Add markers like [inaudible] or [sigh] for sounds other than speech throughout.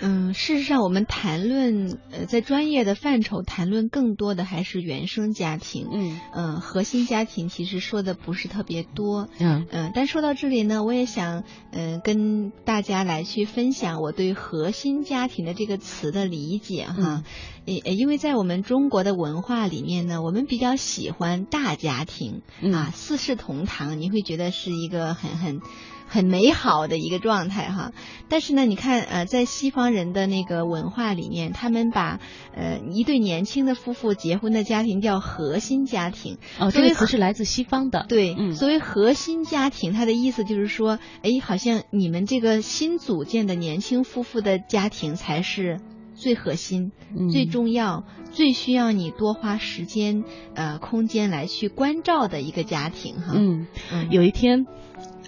嗯，事实上，我们谈论呃，在专业的范畴谈论更多的还是原生家庭。嗯嗯，核心家庭其实说的不是特别多。嗯嗯，但说到这里呢，我也想嗯跟大家来去分享我对核心家庭的这个词的理解哈。因因为在我们中国的文化里面呢，我们比较喜欢大家庭啊，四世同堂，你会觉得是一个很很。很美好的一个状态哈，但是呢，你看呃，在西方人的那个文化里面，他们把呃一对年轻的夫妇结婚的家庭叫核心家庭。哦，这个词是来自西方的。对，嗯，所谓核心家庭，它的意思就是说，哎，好像你们这个新组建的年轻夫妇的家庭才是最核心、最重要、最需要你多花时间呃空间来去关照的一个家庭哈。嗯，有一天。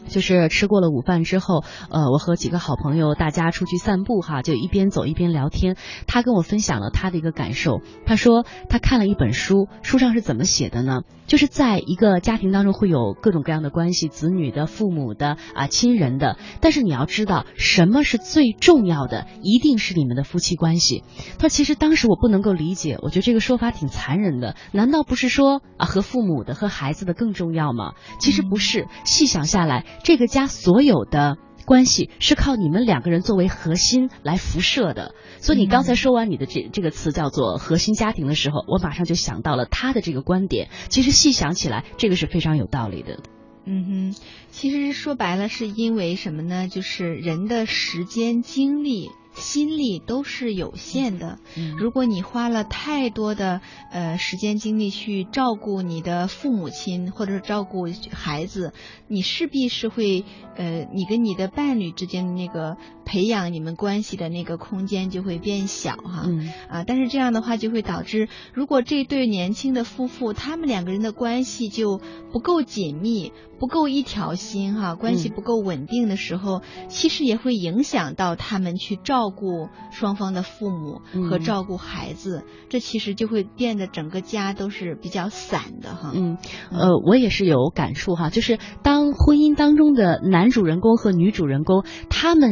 就是吃过了午饭之后，呃，我和几个好朋友大家出去散步哈，就一边走一边聊天。他跟我分享了他的一个感受，他说他看了一本书，书上是怎么写的呢？就是在一个家庭当中会有各种各样的关系，子女的、父母的啊、亲人的，但是你要知道什么是最重要的，一定是你们的夫妻关系。他其实当时我不能够理解，我觉得这个说法挺残忍的。难道不是说啊和父母的和孩子的更重要吗？其实不是，细想下来。这个家所有的关系是靠你们两个人作为核心来辐射的，所以你刚才说完你的这这个词叫做核心家庭的时候，我马上就想到了他的这个观点。其实细想起来，这个是非常有道理的。嗯哼，其实说白了是因为什么呢？就是人的时间精力。心力都是有限的，如果你花了太多的呃时间精力去照顾你的父母亲或者是照顾孩子，你势必是会呃你跟你的伴侣之间的那个培养你们关系的那个空间就会变小哈，啊，但是这样的话就会导致，如果这对年轻的夫妇他们两个人的关系就不够紧密。不够一条心哈，关系不够稳定的时候，其实也会影响到他们去照顾双方的父母和照顾孩子，这其实就会变得整个家都是比较散的哈。嗯，呃，我也是有感触哈，就是当婚姻当中的男主人公和女主人公他们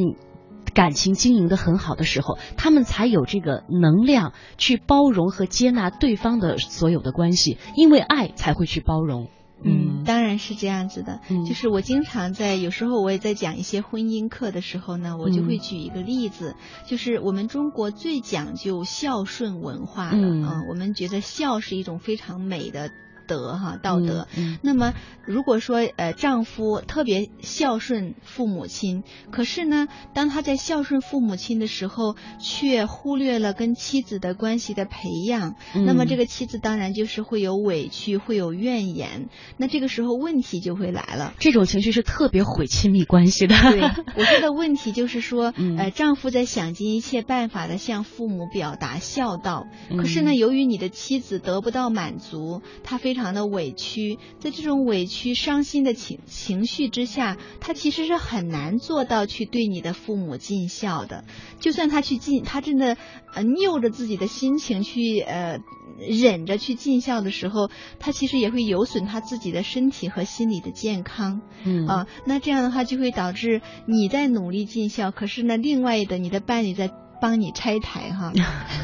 感情经营的很好的时候，他们才有这个能量去包容和接纳对方的所有的关系，因为爱才会去包容。嗯，当然是这样子的。嗯，就是我经常在有时候我也在讲一些婚姻课的时候呢，我就会举一个例子，就是我们中国最讲究孝顺文化的啊，我们觉得孝是一种非常美的。德哈道德，那么如果说呃丈夫特别孝顺父母亲，可是呢，当他在孝顺父母亲的时候，却忽略了跟妻子的关系的培养，那么这个妻子当然就是会有委屈，会有怨言，那这个时候问题就会来了。这种情绪是特别毁亲密关系的。对，[laughs] 我说的问题就是说，呃，丈夫在想尽一切办法的向父母表达孝道，可是呢，由于你的妻子得不到满足，他非常。非常的委屈，在这种委屈、伤心的情情绪之下，他其实是很难做到去对你的父母尽孝的。就算他去尽，他真的呃拗着自己的心情去呃忍着去尽孝的时候，他其实也会有损他自己的身体和心理的健康。嗯啊，那这样的话就会导致你在努力尽孝，可是呢，另外的你的伴侣在。帮你拆台哈，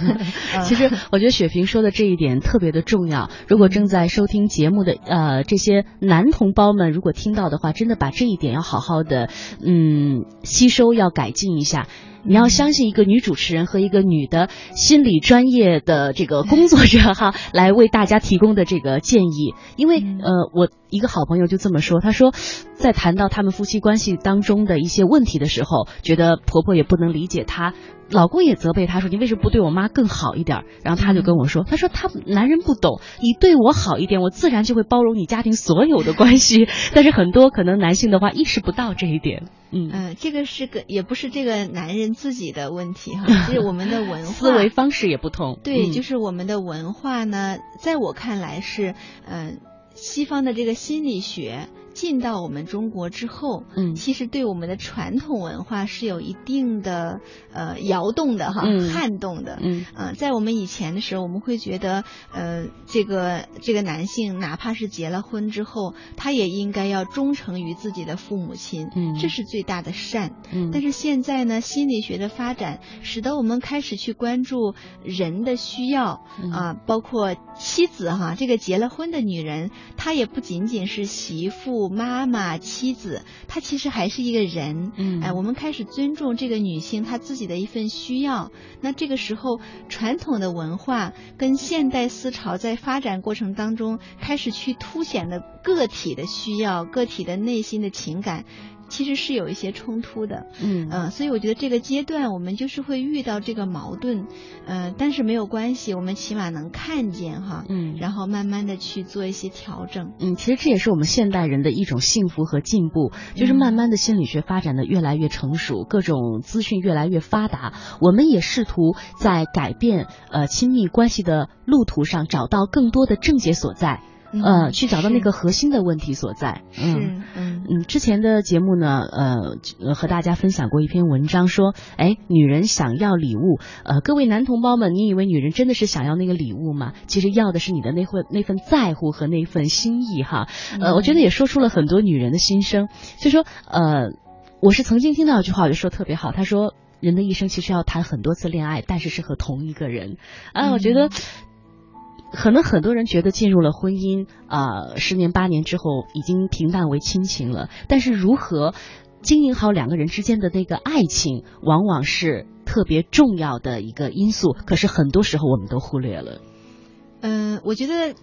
[laughs] 其实我觉得雪萍说的这一点特别的重要。如果正在收听节目的呃这些男同胞们，如果听到的话，真的把这一点要好好的嗯吸收，要改进一下。你要相信一个女主持人和一个女的心理专业的这个工作者哈，[laughs] 来为大家提供的这个建议。因为呃，我一个好朋友就这么说，他说，在谈到他们夫妻关系当中的一些问题的时候，觉得婆婆也不能理解她。老公也责备她说：“你为什么不对我妈更好一点？”然后她就跟我说：“她说她男人不懂，你对我好一点，我自然就会包容你家庭所有的关系。但是很多可能男性的话意识不到这一点。”嗯嗯，这个是个也不是这个男人自己的问题哈，[laughs] 是我们的文化思维方式也不同。对，就是我们的文化呢，在我看来是嗯，西方的这个心理学。进到我们中国之后，嗯，其实对我们的传统文化是有一定的呃摇动的哈，撼动的，嗯，呃，在我们以前的时候，我们会觉得，呃，这个这个男性哪怕是结了婚之后，他也应该要忠诚于自己的父母亲，嗯，这是最大的善，嗯，但是现在呢，心理学的发展使得我们开始去关注人的需要啊，包括妻子哈，这个结了婚的女人，她也不仅仅是媳妇、妈妈、妻子，她其实还是一个人，嗯，哎，我们开始尊重这个女性她自己的一份需要，那这个时候传统的文化跟现代思潮在发展过程当中开始去凸显了个体的需要、个体的内心的情感。其实是有一些冲突的，嗯。呃，所以我觉得这个阶段我们就是会遇到这个矛盾，呃，但是没有关系，我们起码能看见哈，嗯，然后慢慢的去做一些调整，嗯，其实这也是我们现代人的一种幸福和进步，就是慢慢的心理学发展的越来越成熟，各种资讯越来越发达，我们也试图在改变呃亲密关系的路途上找到更多的症结所在。呃，去找到那个核心的问题所在。嗯。嗯嗯，之前的节目呢，呃，和大家分享过一篇文章，说，哎，女人想要礼物，呃，各位男同胞们，你以为女人真的是想要那个礼物吗？其实要的是你的那份那份在乎和那份心意哈。呃，我觉得也说出了很多女人的心声。就说，呃，我是曾经听到一句话，我就说特别好，他说，人的一生其实要谈很多次恋爱，但是是和同一个人。啊，我觉得。可能很多人觉得进入了婚姻啊，十年八年之后已经平淡为亲情了。但是如何经营好两个人之间的那个爱情，往往是特别重要的一个因素。可是很多时候我们都忽略了。嗯，我觉得。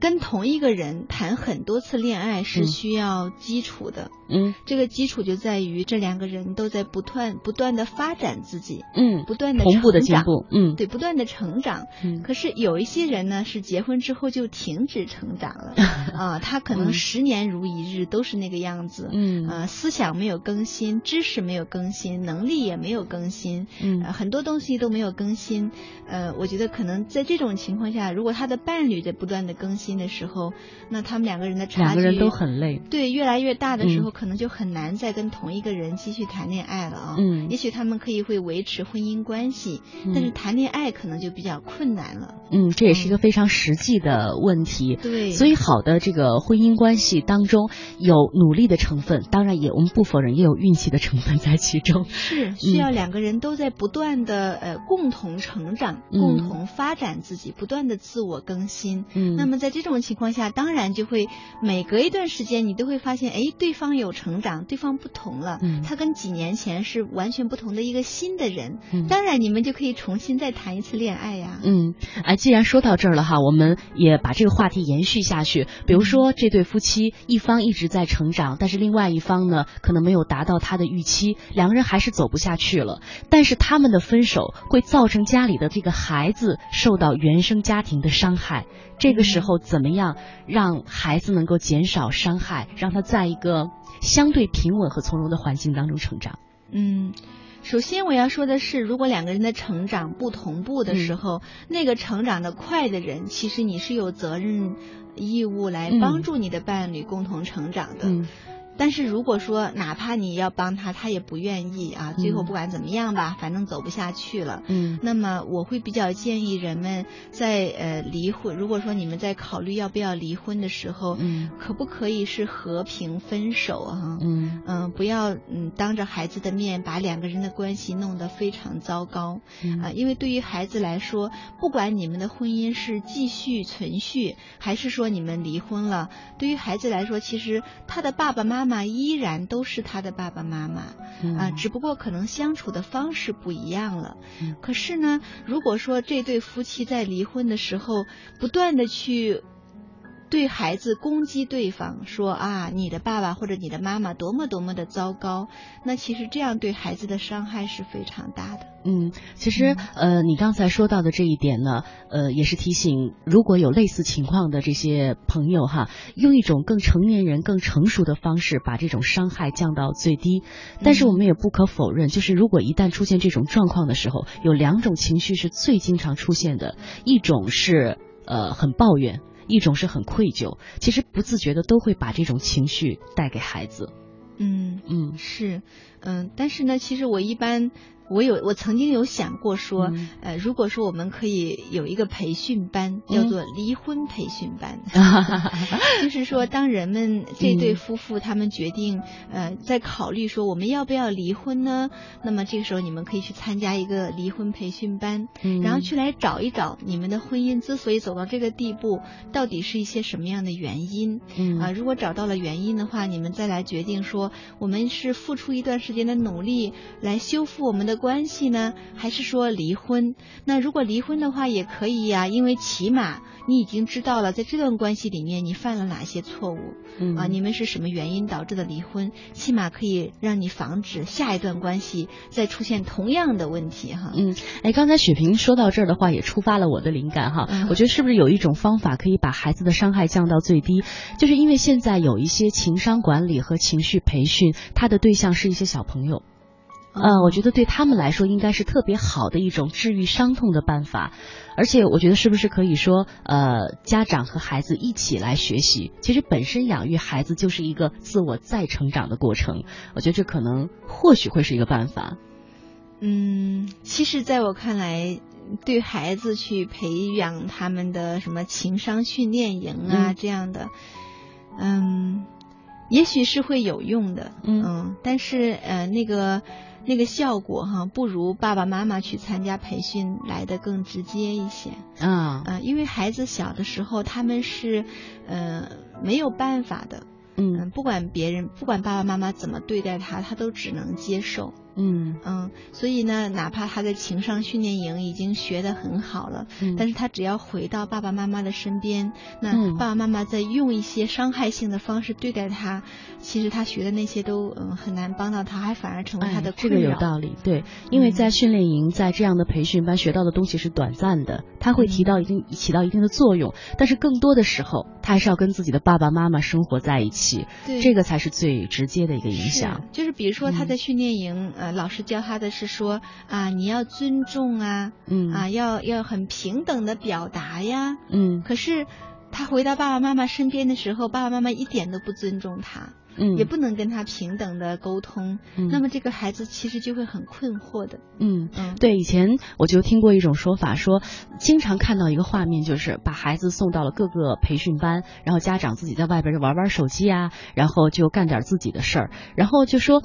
跟同一个人谈很多次恋爱是需要基础的，嗯，这个基础就在于这两个人都在不断不断的发展自己，嗯，不断的同步的进步，嗯，对，不断的成长，嗯，可是有一些人呢是结婚之后就停止成长了，[laughs] 啊，他可能十年如一日都是那个样子，嗯，呃，思想没有更新，知识没有更新，能力也没有更新，嗯，很多东西都没有更新，呃，我觉得可能在这种情况下，如果他的伴侣在不断的更新的时候，那他们两个人的差距，两个人都很累。对，越来越大的时候，可能就很难再跟同一个人继续谈恋爱了啊。嗯，也许他们可以会维持婚姻关系，但是谈恋爱可能就比较困难了。嗯，这也是一个非常实际的问题。对，所以好的这个婚姻关系当中有努力的成分，当然也我们不否认也有运气的成分在其中。是需要两个人都在不断的呃共同成长，共同发展自己，不断的自我更新。嗯，那么在这种情况下，当然就会每隔一段时间，你都会发现，哎，对方有成长，对方不同了，嗯，他跟几年前是完全不同的一个新的人，嗯，当然你们就可以重新再谈一次恋爱呀，嗯，哎，既然说到这儿了哈，我们也把这个话题延续下去，比如说这对夫妻，一方一直在成长，但是另外一方呢，可能没有达到他的预期，两个人还是走不下去了，但是他们的分手会造成家里的这个孩子受到原生家庭的伤害，这个时候怎么样让孩子能够减少伤害，让他在一个相对平稳和从容的环境当中成长？嗯，首先我要说的是，如果两个人的成长不同步的时候，那个成长的快的人，其实你是有责任义务来帮助你的伴侣共同成长的。但是如果说哪怕你要帮他，他也不愿意啊，最后不管怎么样吧，反正走不下去了。嗯，那么我会比较建议人们在呃离婚，如果说你们在考虑要不要离婚的时候，嗯，可不可以是和平分手啊？嗯嗯，不要嗯当着孩子的面把两个人的关系弄得非常糟糕啊，因为对于孩子来说，不管你们的婚姻是继续存续，还是说你们离婚了，对于孩子来说，其实他的爸爸妈妈。妈妈依然都是他的爸爸妈妈啊，只不过可能相处的方式不一样了。可是呢，如果说这对夫妻在离婚的时候不断的去对孩子攻击对方，说啊你的爸爸或者你的妈妈多么多么的糟糕，那其实这样对孩子的伤害是非常大的。嗯，其实呃，你刚才说到的这一点呢，呃，也是提醒如果有类似情况的这些朋友哈，用一种更成年人、更成熟的方式把这种伤害降到最低。但是我们也不可否认，就是如果一旦出现这种状况的时候，有两种情绪是最经常出现的，一种是呃很抱怨。一种是很愧疚，其实不自觉的都会把这种情绪带给孩子。嗯嗯是，嗯，但是呢，其实我一般。我有，我曾经有想过说，呃，如果说我们可以有一个培训班，叫做离婚培训班，[laughs] [laughs] 就是说，当人们这对夫妇他们决定，呃，在考虑说我们要不要离婚呢？那么这个时候你们可以去参加一个离婚培训班，然后去来找一找你们的婚姻之所以走到这个地步，到底是一些什么样的原因？啊，如果找到了原因的话，你们再来决定说，我们是付出一段时间的努力来修复我们的。关系呢，还是说离婚？那如果离婚的话也可以呀，因为起码你已经知道了在这段关系里面你犯了哪些错误，啊，你们是什么原因导致的离婚？起码可以让你防止下一段关系再出现同样的问题哈。嗯，哎，刚才雪萍说到这儿的话，也触发了我的灵感哈。我觉得是不是有一种方法可以把孩子的伤害降到最低？就是因为现在有一些情商管理和情绪培训，它的对象是一些小朋友。呃，我觉得对他们来说应该是特别好的一种治愈伤痛的办法，而且我觉得是不是可以说，呃，家长和孩子一起来学习，其实本身养育孩子就是一个自我再成长的过程，我觉得这可能或许会是一个办法。嗯，其实在我看来，对孩子去培养他们的什么情商训练营啊这样的，嗯，也许是会有用的，嗯，但是呃那个。那个效果哈，不如爸爸妈妈去参加培训来的更直接一些。啊，嗯，因为孩子小的时候他们是，呃，没有办法的。嗯，不管别人，不管爸爸妈妈怎么对待他，他都只能接受。嗯。嗯，所以呢，哪怕他在情商训练营已经学得很好了，但是他只要回到爸爸妈妈的身边，那爸爸妈妈在用一些伤害性的方式对待他，其实他学的那些都嗯很难帮到他，还反而成为他的困扰。这个有道理，对，因为在训练营在这样的培训班学到的东西是短暂的，他会提到一定起到一定的作用，但是更多的时候他还是要跟自己的爸爸妈妈生活在一起，这个才是最直接的一个影响。就是比如说他在训练营呃。老师教他的是说啊，你要尊重啊，嗯啊，要要很平等的表达呀，嗯。可是他回到爸爸妈妈身边的时候，爸爸妈妈一点都不尊重他，嗯，也不能跟他平等的沟通，嗯。那么这个孩子其实就会很困惑的，嗯嗯。对，以前我就听过一种说法，说经常看到一个画面，就是把孩子送到了各个培训班，然后家长自己在外边就玩玩手机啊，然后就干点自己的事儿，然后就说。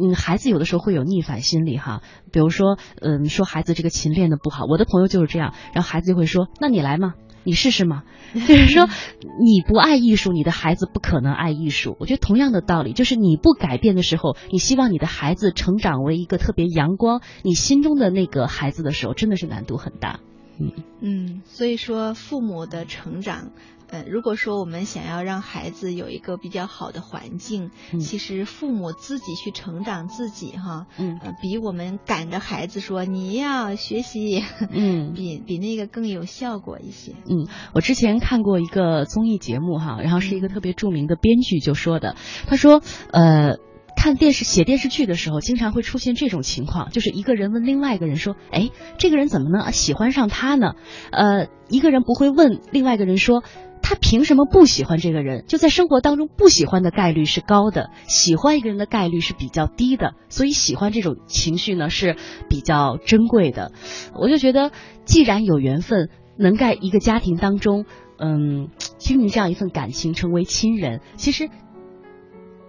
嗯，孩子有的时候会有逆反心理哈，比如说，嗯，说孩子这个琴练的不好，我的朋友就是这样，然后孩子就会说，那你来嘛，你试试嘛，[laughs] 就是说你不爱艺术，你的孩子不可能爱艺术。我觉得同样的道理，就是你不改变的时候，你希望你的孩子成长为一个特别阳光，你心中的那个孩子的时候，真的是难度很大。嗯嗯，所以说父母的成长。呃，如果说我们想要让孩子有一个比较好的环境，其实父母自己去成长自己哈，嗯，比我们赶着孩子说你要学习，嗯，比比那个更有效果一些。嗯，我之前看过一个综艺节目哈，然后是一个特别著名的编剧就说的，他说，呃。看电视、写电视剧的时候，经常会出现这种情况，就是一个人问另外一个人说：“哎，这个人怎么能喜欢上他呢？”呃，一个人不会问另外一个人说：“他凭什么不喜欢这个人？”就在生活当中，不喜欢的概率是高的，喜欢一个人的概率是比较低的。所以，喜欢这种情绪呢是比较珍贵的。我就觉得，既然有缘分能在一个家庭当中，嗯，经营这样一份感情，成为亲人，其实。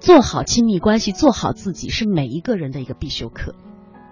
做好亲密关系，做好自己，是每一个人的一个必修课。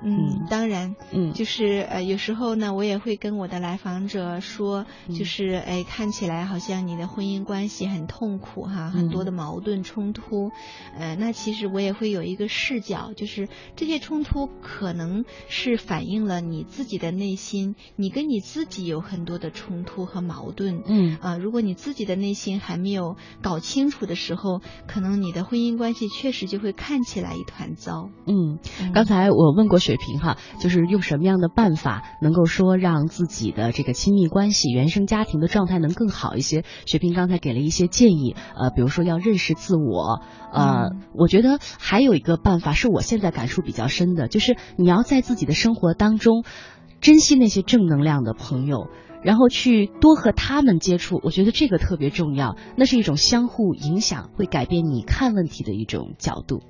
嗯，当然，嗯，就是呃，有时候呢，我也会跟我的来访者说，就是哎，看起来好像你的婚姻关系很痛苦哈，很多的矛盾冲突，呃，那其实我也会有一个视角，就是这些冲突可能是反映了你自己的内心，你跟你自己有很多的冲突和矛盾，嗯。啊，如果你自己的内心还没有搞清楚的时候，可能你的婚姻关系确实就会看起来一团糟。嗯，刚才我问过。水平哈，就是用什么样的办法能够说让自己的这个亲密关系、原生家庭的状态能更好一些？水平刚才给了一些建议，呃，比如说要认识自我，呃，我觉得还有一个办法是我现在感触比较深的，就是你要在自己的生活当中珍惜那些正能量的朋友。然后去多和他们接触，我觉得这个特别重要。那是一种相互影响，会改变你看问题的一种角度。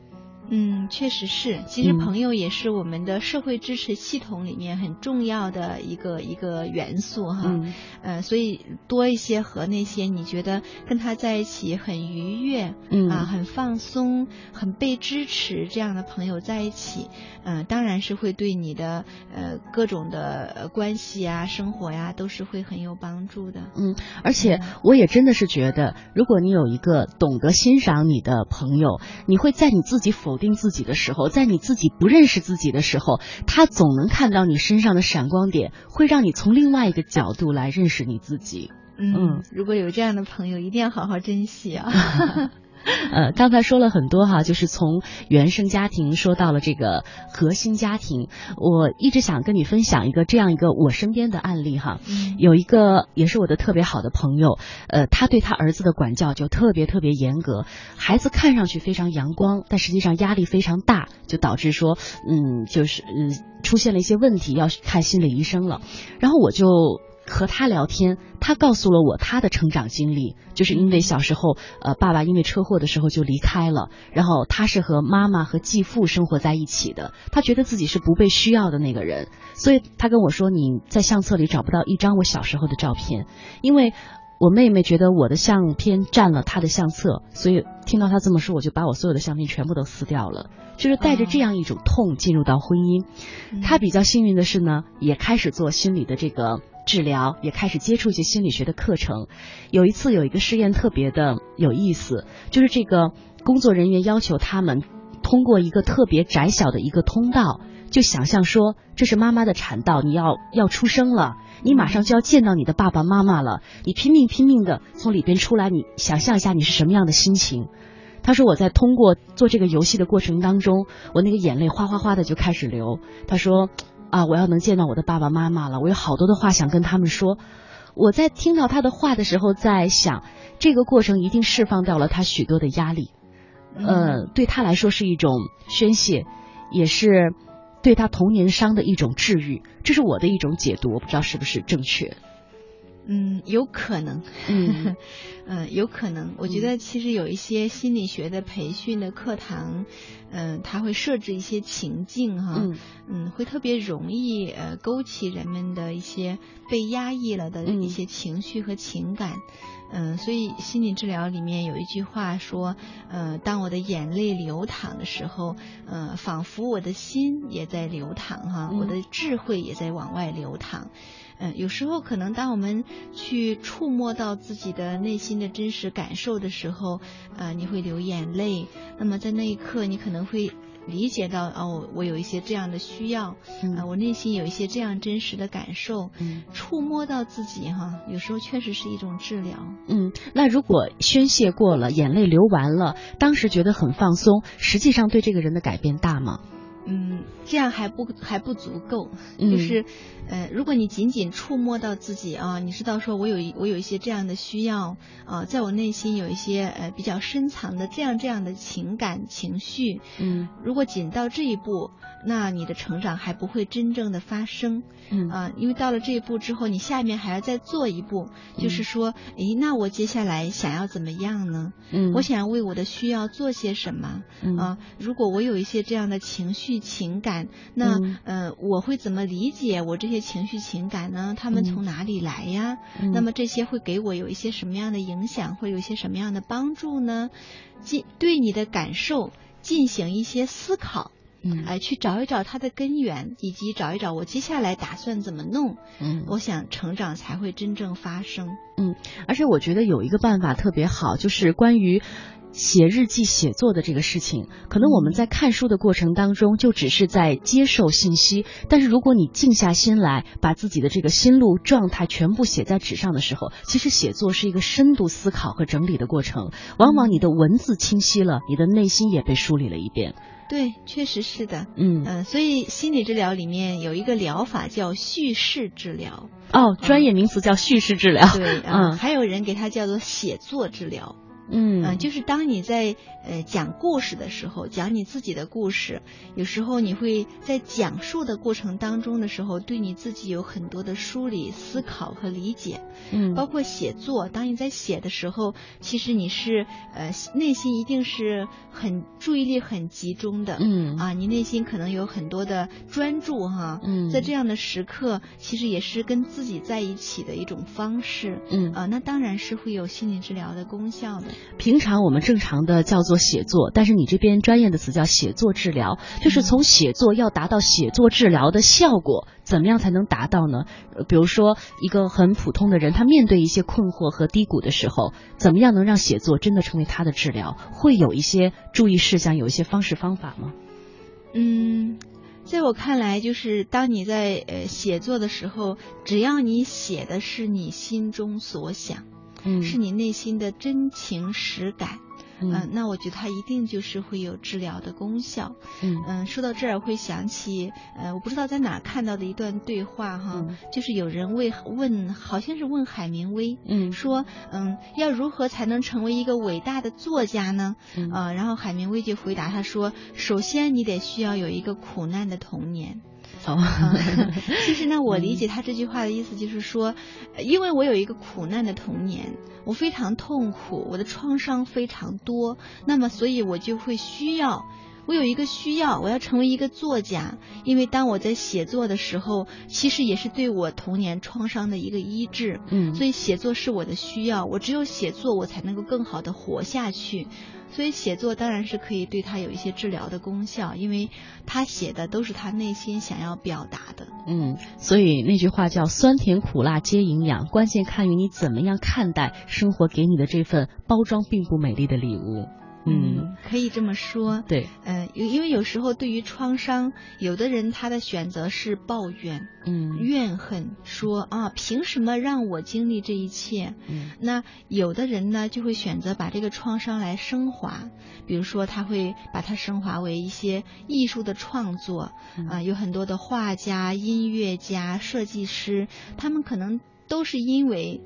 嗯，确实是。其实朋友也是我们的社会支持系统里面很重要的一个一个元素哈。嗯。呃，所以多一些和那些你觉得跟他在一起很愉悦，嗯啊，很放松，很被支持这样的朋友在一起，嗯，当然是会对你的呃各种的关系啊、生活呀，都是会很有帮助的。嗯，而且我也真的是觉得，如果你有一个懂得欣赏你的朋友，你会在你自己否。定自己的时候，在你自己不认识自己的时候，他总能看到你身上的闪光点，会让你从另外一个角度来认识你自己。嗯，如果有这样的朋友，一定要好好珍惜啊。[laughs] 呃，刚才说了很多哈，就是从原生家庭说到了这个核心家庭。我一直想跟你分享一个这样一个我身边的案例哈。有一个也是我的特别好的朋友，呃，他对他儿子的管教就特别特别严格。孩子看上去非常阳光，但实际上压力非常大，就导致说，嗯，就是嗯出现了一些问题，要看心理医生了。然后我就。和他聊天，他告诉了我他的成长经历，就是因为小时候，呃，爸爸因为车祸的时候就离开了，然后他是和妈妈和继父生活在一起的，他觉得自己是不被需要的那个人，所以他跟我说，你在相册里找不到一张我小时候的照片，因为我妹妹觉得我的相片占了她的相册，所以听到他这么说，我就把我所有的相片全部都撕掉了，就是带着这样一种痛进入到婚姻。他比较幸运的是呢，也开始做心理的这个。治疗也开始接触一些心理学的课程。有一次有一个试验特别的有意思，就是这个工作人员要求他们通过一个特别窄小的一个通道，就想象说这是妈妈的产道，你要要出生了，你马上就要见到你的爸爸妈妈了，你拼命拼命的从里边出来，你想象一下你是什么样的心情？他说我在通过做这个游戏的过程当中，我那个眼泪哗哗哗的就开始流。他说。啊！我要能见到我的爸爸妈妈了，我有好多的话想跟他们说。我在听到他的话的时候，在想，这个过程一定释放掉了他许多的压力，呃，对他来说是一种宣泄，也是对他童年伤的一种治愈。这是我的一种解读，我不知道是不是正确。嗯，有可能，嗯，嗯，[laughs] 有可能。我觉得其实有一些心理学的培训的课堂，嗯，他会设置一些情境哈，嗯，会特别容易呃勾起人们的一些被压抑了的一些情绪和情感，嗯，所以心理治疗里面有一句话说，呃，当我的眼泪流淌的时候，呃，仿佛我的心也在流淌哈，我的智慧也在往外流淌。嗯，有时候可能当我们去触摸到自己的内心的真实感受的时候，呃，你会流眼泪。那么在那一刻，你可能会理解到，哦，我有一些这样的需要，啊，我内心有一些这样真实的感受。嗯，触摸到自己哈，有时候确实是一种治疗。嗯，那如果宣泄过了，眼泪流完了，当时觉得很放松，实际上对这个人的改变大吗？嗯，这样还不还不足够，就是，呃，如果你仅仅触摸到自己啊，你知道说我有我有一些这样的需要啊，在我内心有一些呃比较深藏的这样这样的情感情绪，嗯，如果仅到这一步，那你的成长还不会真正的发生，嗯。啊，因为到了这一步之后，你下面还要再做一步，就是说，诶，那我接下来想要怎么样呢？嗯，我想要为我的需要做些什么？嗯。啊，如果我有一些这样的情绪。情感，那呃，我会怎么理解我这些情绪情感呢？他们从哪里来呀？那么这些会给我有一些什么样的影响，会有一些什么样的帮助呢？进对你的感受进行一些思考，嗯，哎，去找一找它的根源，以及找一找我接下来打算怎么弄。嗯，我想成长才会真正发生。嗯，而且我觉得有一个办法特别好，就是关于。写日记、写作的这个事情，可能我们在看书的过程当中就只是在接受信息，但是如果你静下心来，把自己的这个心路状态全部写在纸上的时候，其实写作是一个深度思考和整理的过程。往往你的文字清晰了，你的内心也被梳理了一遍。对，确实是的。嗯嗯，所以心理治疗里面有一个疗法叫叙事治疗。哦，专业名词叫叙事治疗。对，嗯，还有人给它叫做写作治疗。嗯就是当你在呃讲故事的时候，讲你自己的故事，有时候你会在讲述的过程当中的时候，对你自己有很多的梳理、思考和理解。嗯，包括写作，当你在写的时候，其实你是呃内心一定是很注意力很集中的。嗯啊，你内心可能有很多的专注哈。嗯，在这样的时刻，其实也是跟自己在一起的一种方式。嗯啊，那当然是会有心理治疗的功效的。平常我们正常的叫做写作，但是你这边专业的词叫写作治疗，就是从写作要达到写作治疗的效果，怎么样才能达到呢？呃，比如说一个很普通的人，他面对一些困惑和低谷的时候，怎么样能让写作真的成为他的治疗？会有一些注意事项，有一些方式方法吗？嗯。在我看来，就是当你在呃写作的时候，只要你写的是你心中所想，嗯，是你内心的真情实感。嗯，那我觉得它一定就是会有治疗的功效。嗯嗯，说到这儿会想起，呃，我不知道在哪看到的一段对话哈，就是有人问问，好像是问海明威，嗯，说，嗯，要如何才能成为一个伟大的作家呢？啊，然后海明威就回答他说，首先你得需要有一个苦难的童年。哦，其实呢，我理解他这句话的意思就是说，因为我有一个苦难的童年，我非常痛苦，我的创伤非常多，那么所以我就会需要，我有一个需要，我要成为一个作家，因为当我在写作的时候，其实也是对我童年创伤的一个医治，嗯，所以写作是我的需要，我只有写作，我才能够更好的活下去。所以写作当然是可以对他有一些治疗的功效，因为他写的都是他内心想要表达的。嗯，所以那句话叫“酸甜苦辣皆营养”，关键看于你怎么样看待生活给你的这份包装并不美丽的礼物。嗯，可以这么说。对，嗯，因因为有时候对于创伤，有的人他的选择是抱怨，嗯，怨恨，说啊，凭什么让我经历这一切？嗯，那有的人呢，就会选择把这个创伤来升华，比如说他会把它升华为一些艺术的创作，啊，有很多的画家、音乐家、设计师，他们可能都是因为。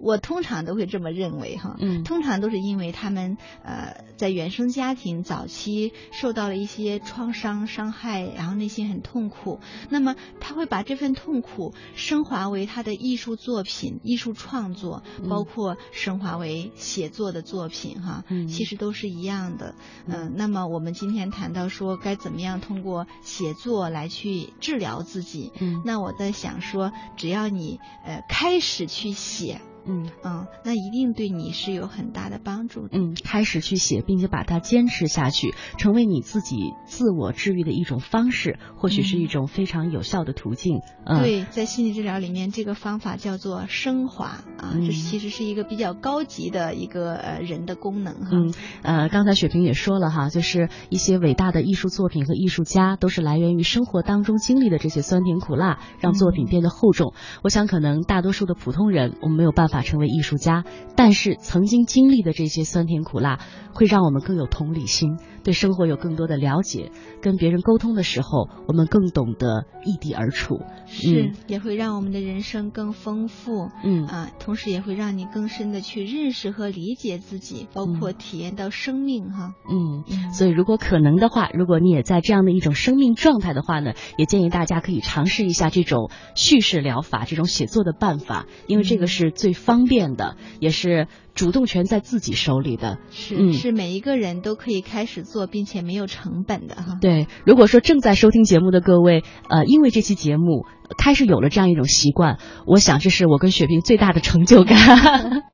我通常都会这么认为哈，嗯，通常都是因为他们呃在原生家庭早期受到了一些创伤伤害，然后内心很痛苦，那么他会把这份痛苦升华为他的艺术作品、艺术创作，包括升华为写作的作品哈，嗯，其实都是一样的，嗯，那么我们今天谈到说该怎么样通过写作来去治疗自己，嗯，那我在想说，只要你呃开始去写。嗯嗯，那一定对你是有很大的帮助的。嗯，开始去写，并且把它坚持下去，成为你自己自我治愈的一种方式，或许是一种非常有效的途径。嗯，对，在心理治疗里面，这个方法叫做升华啊，这其实是一个比较高级的一个呃人的功能哈。嗯，呃，刚才雪萍也说了哈，就是一些伟大的艺术作品和艺术家，都是来源于生活当中经历的这些酸甜苦辣，让作品变得厚重。我想，可能大多数的普通人，我们没有办法。成为艺术家，但是曾经经历的这些酸甜苦辣，会让我们更有同理心，对生活有更多的了解。跟别人沟通的时候，我们更懂得异地而处，是也会让我们的人生更丰富。嗯啊，同时也会让你更深的去认识和理解自己，包括体验到生命哈。嗯，所以如果可能的话，如果你也在这样的一种生命状态的话呢，也建议大家可以尝试一下这种叙事疗法，这种写作的办法，因为这个是最方便的，也是主动权在自己手里的。是、嗯、是每一个人都可以开始做，并且没有成本的哈。对，如果说正在收听节目的各位，呃，因为这期节目开始有了这样一种习惯，我想这是我跟雪萍最大的成就感。[laughs]